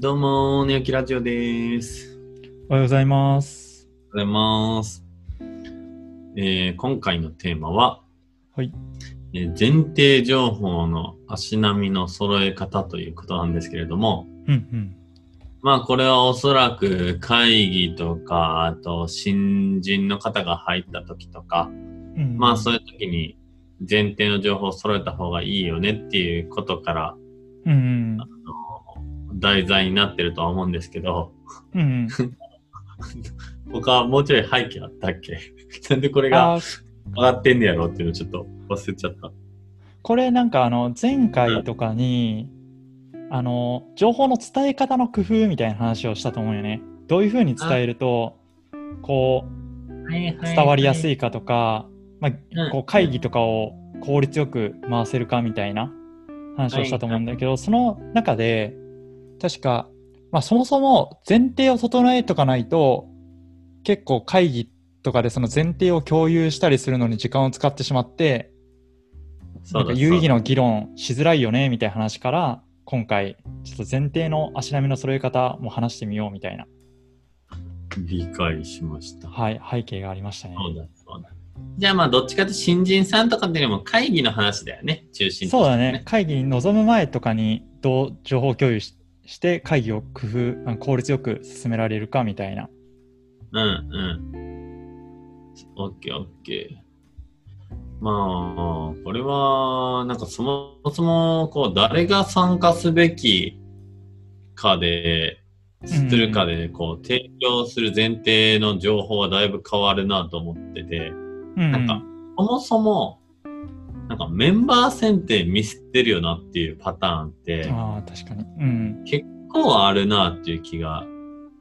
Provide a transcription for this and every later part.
どうも、寝起きラジオです。おはようございます。おはようございます。えー今回のテーマは、はい。えー前提情報の足並みの揃え方ということなんですけれども、うんうん。まあこれはおそらく会議とか、あと新人の方が入った時とか、うん、まあそういう時に前提の情報を揃えた方がいいよねっていうことからうんうん。題材になってるとは思うんですけど、うんうん。他はもうちょい背景あったっけ？なんでこれが上がってんねやろっていうのちょっと忘れちゃった。これなんかあの前回とかに、あの情報の伝え方の工夫みたいな話をしたと思うよね。どういうふうに伝えるとこう伝わりやすい。いかとか、まうんあ、こう会議とかを効率よく回せるかみたいな話をしたと思うんだけど、その中で確か、まあ、そもそも前提を整えとかないと結構会議とかでその前提を共有したりするのに時間を使ってしまってそうんか有意義な議論しづらいよねみたいな話から今回ちょっと前提の足並みの揃え方も話してみようみたいな、理解しました。はい、背景がありましたね。じゃあまあどっちかというと新人さんとかっていうよりも会議の話だよね、中心としてそうだね。。会議に臨む前とかにどう情報共有しして会議を工夫、あ効率よく進められるかみたいな。うんうん。オッケーオッケー。まあ、これは、なんかそもそも、こう、誰が参加すべきかで、するかで、こう、提供する前提の情報はだいぶ変わるなと思ってて、うん、なんか、そもそも、なんかメンバー選定ミスってるよなっていうパターンって、ああ、確かに。うん。結構あるなっていう気が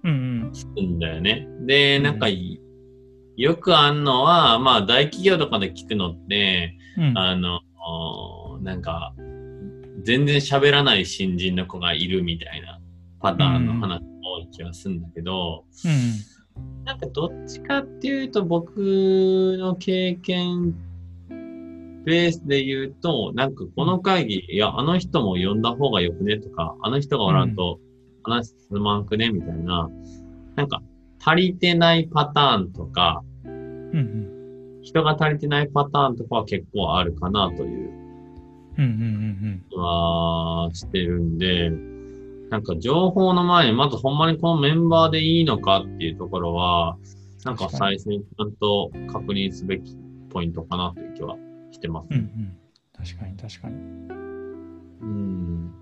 うんするんだよね。で、なんかい、よくあんのは、まあ大企業とかで聞くのって、うん。うん。あの、なんか、全然喋らない新人の子がいるみたいなパターンの話が多い気がするんだけど、うん。なんかどっちかっていうと僕の経験ベースで言うと、なんかこの会議、いや、あの人も呼んだ方がよくねとか、あの人がおらんと話進まんくねみたいな、なんか足りてないパターンとか、うん。人が足りてないパターンとかは結構あるかなといううん。うん。うん。気はしてるんで、なんか情報の前にまずほんまにこのメンバーでいいのかっていうところは、なんか最初にちゃんと確認すべきポイントかなという気はしてます。うん。うん。確かに、確かに。うん。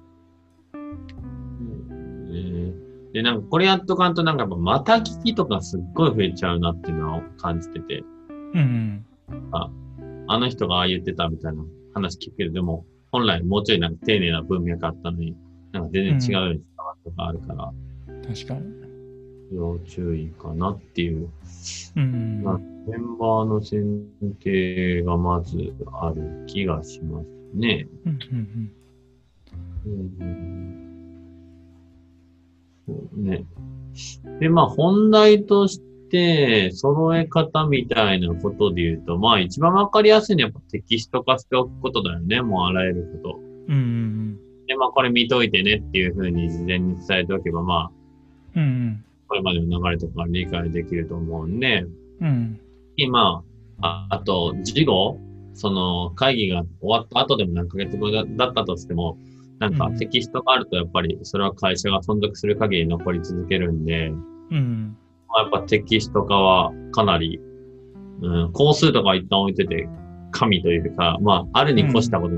うんねで、なんかこれやっとかんとなんかまた聞きとかすっごい増えちゃうなっていうのを感じてて、うん。あの人がああ言ってたみたいな話聞くけど、でも本来もうちょいなんか丁寧な文脈あったのに、なんか全然違うように伝わるとかあるから、確かに。要注意かなっていう。うん。まあメンバーの選定がまずある気がしますね。うん。うん。うんそうね。で、まあ本題として、揃え方みたいなことで言うと、まあ一番わかりやすいのはやっぱテキスト化しておくことだよね。もうあらゆること。うん。うん。で、まあこれ見といてねっていうふうに事前に伝えておけば、まあ、うん。これまでの流れとか理解できると思うんで、うん。今、ああと、事後、その会議が終わった後でも何ヶ月後だだったとしても、なんかうんテキストがあるとやっぱりそれは会社が存続する限り残り続けるんで、うん。まあ、やっぱテキスト化はかなり、うん、工数とか一旦置いてて、神というか、まあ、あるに越したこと、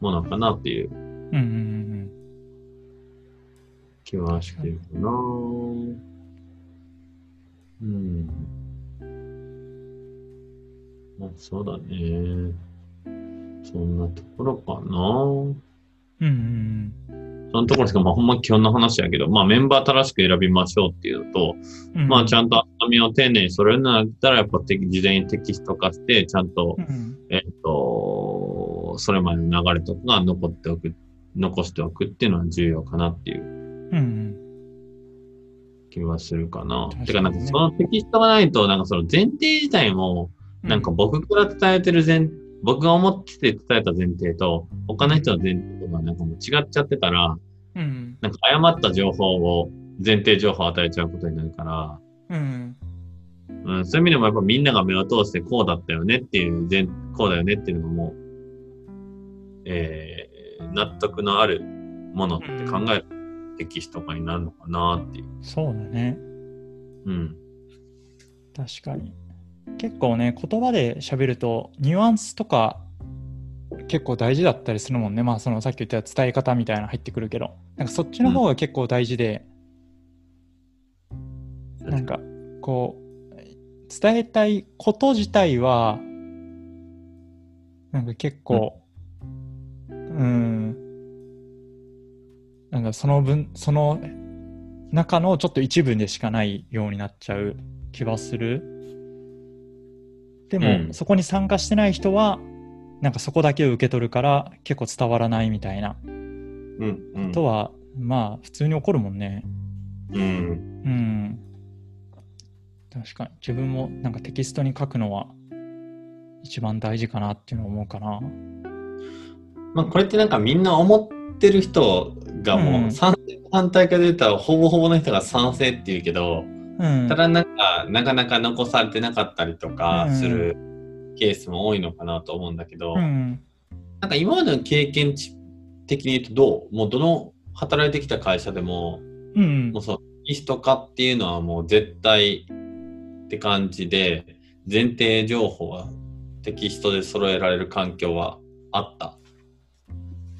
ものかなっていううん。うん。気はしてるかな。うん。まあ、そうだね。そんなところかな。うん。そのところですか、まあ、ほんま基本の話やけど、まあ、メンバー正しく選びましょうっていうのと、うん。まあ、ちゃんんと厚みを丁寧に揃えるのだったら、やっぱて事前にテキスト化して、ちゃんと、うん。えっと、それまでの流れとかが残っておく、残しておくっていうのは重要かなっていううん。気はするかな。てか、なんかそのテキストがないと、なんかその前提自体も、なんか僕から伝えてる前、僕が思ってて伝えた前提と、他の人の前提とかなんかもう違っちゃってたら、うん。なんか誤った情報を、前提情報を与えちゃうことになるから、うん。うん、そういう意味でもやっぱみんなが目を通してこうだったよねっていう、全こうだよねっていうのも、えー、納得のあるものって考えるテキストとかになるのかなっていう。そうだね。うん。確かに。結構ね、言葉で喋ると、ニュアンスとか結構大事だったりするもんね。まあ、そのさっき言った伝え方みたいなの入ってくるけど、なんかそっちの方が結構大事で、なんかこう、伝えたいこと自体は、なんか結構、うん、なんかその分、その中のちょっと一部でしかないようになっちゃう気はする。でも、うんそこに参加してない人は、なんかそこだけを受け取るから結構伝わらないみたいなうん。うん。とは、まあ普通に起こるもんね。うん。うん。確かに。自分もなんかテキストに書くのは一番大事かなっていうのを思うかな。まあこれってなんかみんな思ってる人がもう賛成反対かで言ったらほぼほぼの人が賛成って言うけど、うんた。だなんかなかなか残されてなかったりとかうんするケースも多いのかなと思うんだけど、うん。なんか今までの経験値的に言うとどう？もうどの働いてきた会社でも、うんもう。そう、テキスト化っていうのはもう絶対って感じで、前提情報はテキストで揃えられる環境はあった。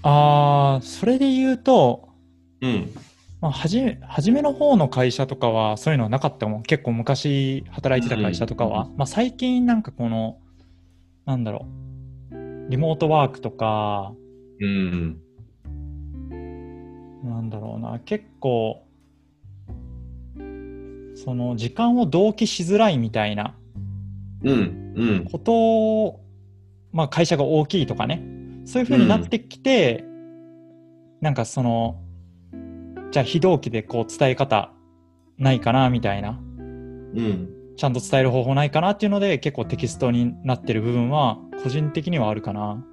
ああ、それで言うと、うん。まあ、はじめ、初めの方の会社とかはそういうのはなかったもん。結構昔働いてた会社とかは。うまあ最近なんかこの、なんだろう、リモートワークとか、うん。なんだろうな、結構、その時間を同期しづらいみたいなうん。うん。ことを、まあ会社が大きいとかね、そういう風になってきて、なんかその、じゃあ非同期でこう伝え方ないかなみたいな、うん。ちゃんと伝える方法ないかなっていうので結構テキストになってる部分は個人的にはあるかな。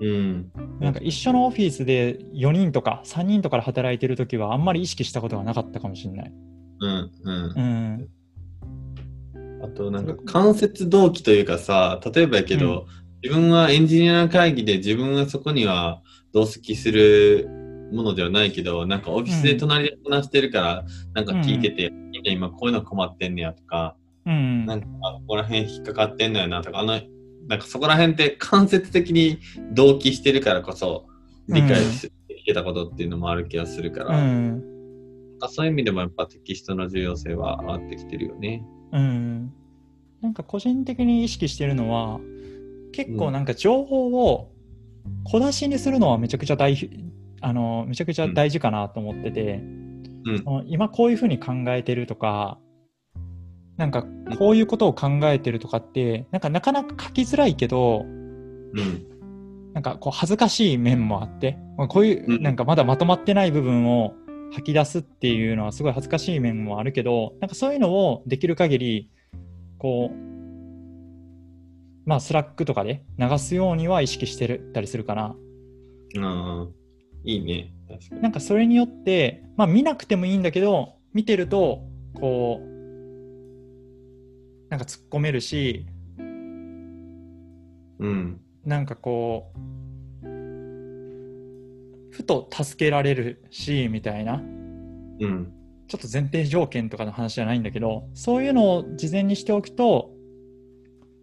うん。なんか一緒のオフィスで4人とか3人とかで働いてる時はあんまり意識したことがなかったかもしれない。うん。うんう。ん。あとなんか間接動機というかさ、例えばやけど、自分はエンジニアの会議で自分はそこには同席するものではないけど、なんかオフィスで隣で話してるから、なんか聞いてて、みんな今こういうの困ってんねやとか、うん。なんかあここら辺引っかかってんのやなとか、あの、なんかそこら辺って間接的に同期してるからこそ理解してたことっていうのもある気がするから、うんかそういう意味でもやっぱテキストの重要性は上がってきてるよね。うん。なんか個人的に意識してるのは、結構なんか情報を小出しにするのはめちゃくちゃ大事、あの、めちゃくちゃ大事かなと思ってて、うん。今こういうふうに考えてるとか、なんかこういうことを考えてるとかって、なんかなかなか書きづらいけど、うん。なんかこう恥ずかしい面もあって、まあこういうう、ん。なんかまだまとまってない部分を吐き出すっていうのはすごい恥ずかしい面もあるけど、なんかそういうのをできる限り、こう、まあ Slackとかで流すようには意識してるたりするかな。ああ、いいね。確かに。なんかそれによって、まあ見なくてもいいんだけど、見てると、こう、なんか突っ込めるし、うん。なんかこう、ふと助けられるし、みたいな。うん。ちょっと前提条件とかの話じゃないんだけど、そういうのを事前にしておくと、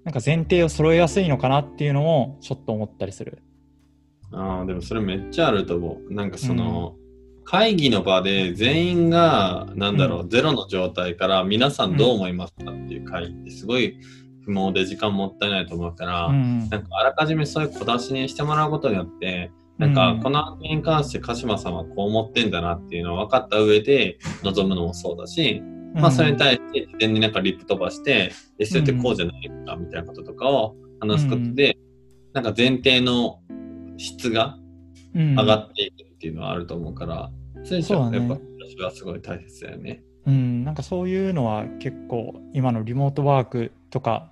なんか前提を揃えやすいのかなっていうのもちょっと思ったりする。ああ、でもそれめっちゃあると思う。なんかその、会議の場で全員が、なんだろう、うゼロの状態から皆さんどう思いますかっていう会議ってすごい不毛で時間もったいないと思うから、うん。なんかあらかじめそういう小出しにしてもらうことによって、なんかこの案件に関して鹿島さんはこう思ってんだなっていうのを分かった上で臨むのもそうだし、まあそれに対して事前になんかリップ飛ばして、え、それってこうじゃないのかみたいなこととかを話すことで、なんか前提の質が上上がっていくっていうのはあると思うから、そういうのはやっぱ私はすごい大切だよね。うん、なんかそういうのは結構今のリモートワークとか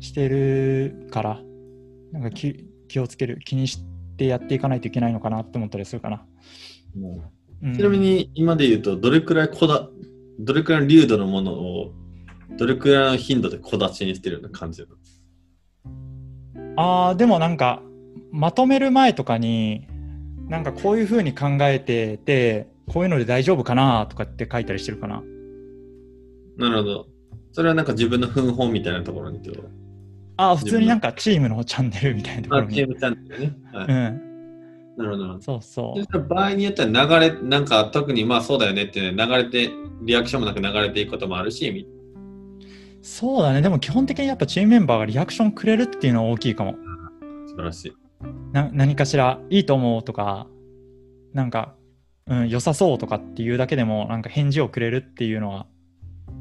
してるから、なんか気気をつける、気にしてやっていかないといけないのかなって思ったりするかな。うん。ちなみ、に今で言うと、どれくらいこだ、どれくらいの流度のものを、どれくらいの頻度で小出しにしてるような感じああ、でもなんか、まとめる前とかに、なんかこういうふうに考えてて、こういうので大丈夫かなとかって書いたりしてるかな。なるほど。それはなんか自分の奮法みたいなところにってこと？ああ、普通になんかチームのチャンネルみたいなところあ、チーに。ムチャンネルね。はい。うん。なるほど。そうそそしたら場合によっては流れ、なんか特にまあそうだよねって、ね、流れて、リアクションもなく流れていくこともあるし。そうだね。でも基本的にやっぱチームメンバーがリアクションくれるっていうのは大きいかも。素晴らしい。な何かしらいいと思うとか、なんか、うん、良さそうとかっていうだけでも、なんか返事をくれるっていうのは、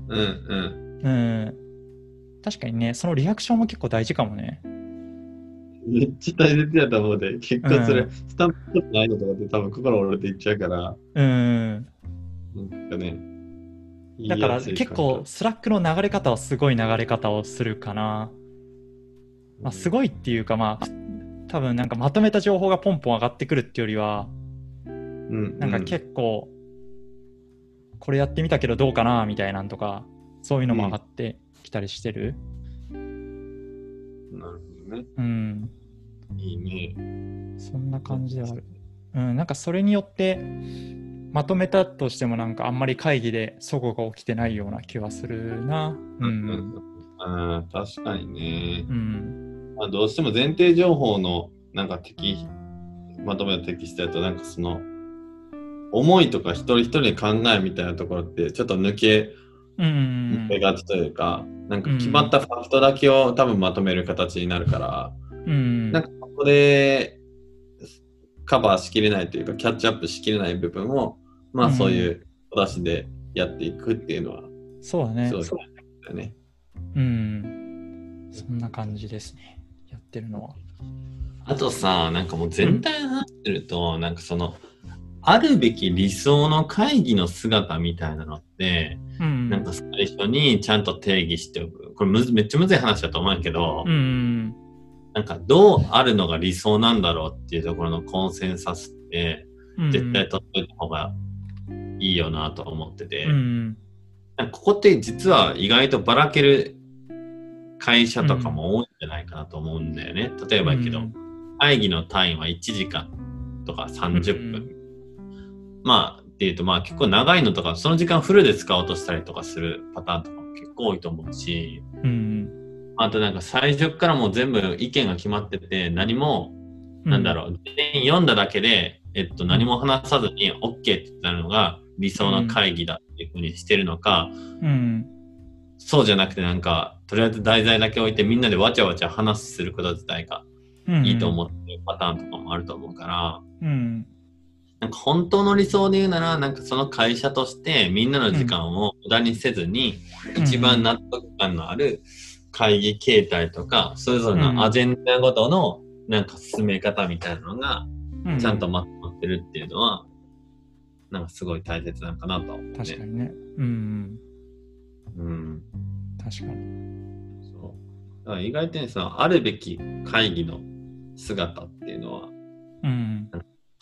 うんうん。うん。確かにね、そのリアクションも結構大事かもね。めっちゃ大切やと思うで、結果それ、うんスタンプ取ってないのとかって多分心折れていっちゃうから、うん。なんかね。だから結構、 Slackの流れ方はすごい流れ方をするかな。まあ、すごいっていうか、まあ、多分なんかまとめた情報がポンポン上がってくるっていうよりは、うん、なんか構、結構、これやってみたけどどうかなみたいなんとか、そういうのも上がってきたりしてる。なるほどね。うん。いいね。そんな感じではある。うん、なんかそれによって、まとめたとしてもなんかあんまり会議で齟齬が起きてないような気はするな。う。うんん。ああ、確かにね。うん。まあ、どうしても前提情報のなんか適まとめたテキストだとなんかその思いとか一人一人の考えみたいなところってちょっと抜けうん。抜けがちというか、なんか決まったファクトだけを多分まとめる形になるから、うん。なんかここでカバーしきれないというかキャッチアップしきれない部分をまあそういうお出しでやっていくっていうのはそうだね。すごいだよね。うん。そんな感じですね。やってるのは。あとさ、なんかもう全体話してると、なんかその、あるべき理想の会議の姿みたいなのって、うん。なんか最初にちゃんと定義しておく。これむずめっちゃむずい話だと思うけど、うん。なんかどうあるのが理想なんだろうっていうところのコンセンサスって、うん。絶対取っといた方がいいよなと思ってて、うん。ここって実は意外とばらける会社とかも多いんじゃないかなと思うんだよね。例えばやけど、うん会議の単位は1時間とか30分。まあ、っていうと、まあ結構長いのとか、その時間フルで使おうとしたりとかするパターンとかも結構多いと思うし、うん。あとなんか最初からもう全部意見が決まってて、何も、なんだろう、全員読んだだけで、えっと、何も話さずに OK ってなるのが理想の会議だっていうふうにしてるのか、うん。そうじゃなくてなんか、とりあえず題材だけ置いてみんなでわちゃわちゃ話すること自体がうん。いいと思ってるパターンとかもあると思うから、うん。なんか本当の理想で言うなら、なんかその会社としてみんなの時間を無駄にせずに、うん一番納得感のある会議形態とか、それぞれうんのアジェンダごとのなんか進め方みたいなのがうん。ちゃんとまとまってるっていうのは、なんかすごい大切なのかなとね。確かにね。うん。うん。確かに。そう。だから意外とね、そのあるべき会議の姿っていうのは、うん。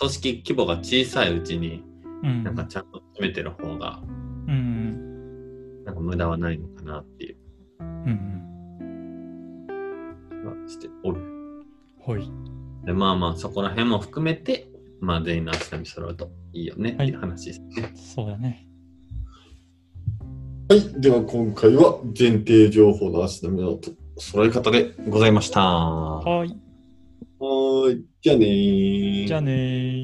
組織規模が小さいうちに、うん。なんかちゃんと決めてる方が、うん。なんか無駄はないのかなっていううん。しておる。ほい。で、まあまあ、そこら辺も含めて、まあ全員の足並み揃うといいよねっていう話ですね。そうだね。はい。では今回は前提情報の足並みの揃え方でございました。ははい。じゃあねー。じゃあねー。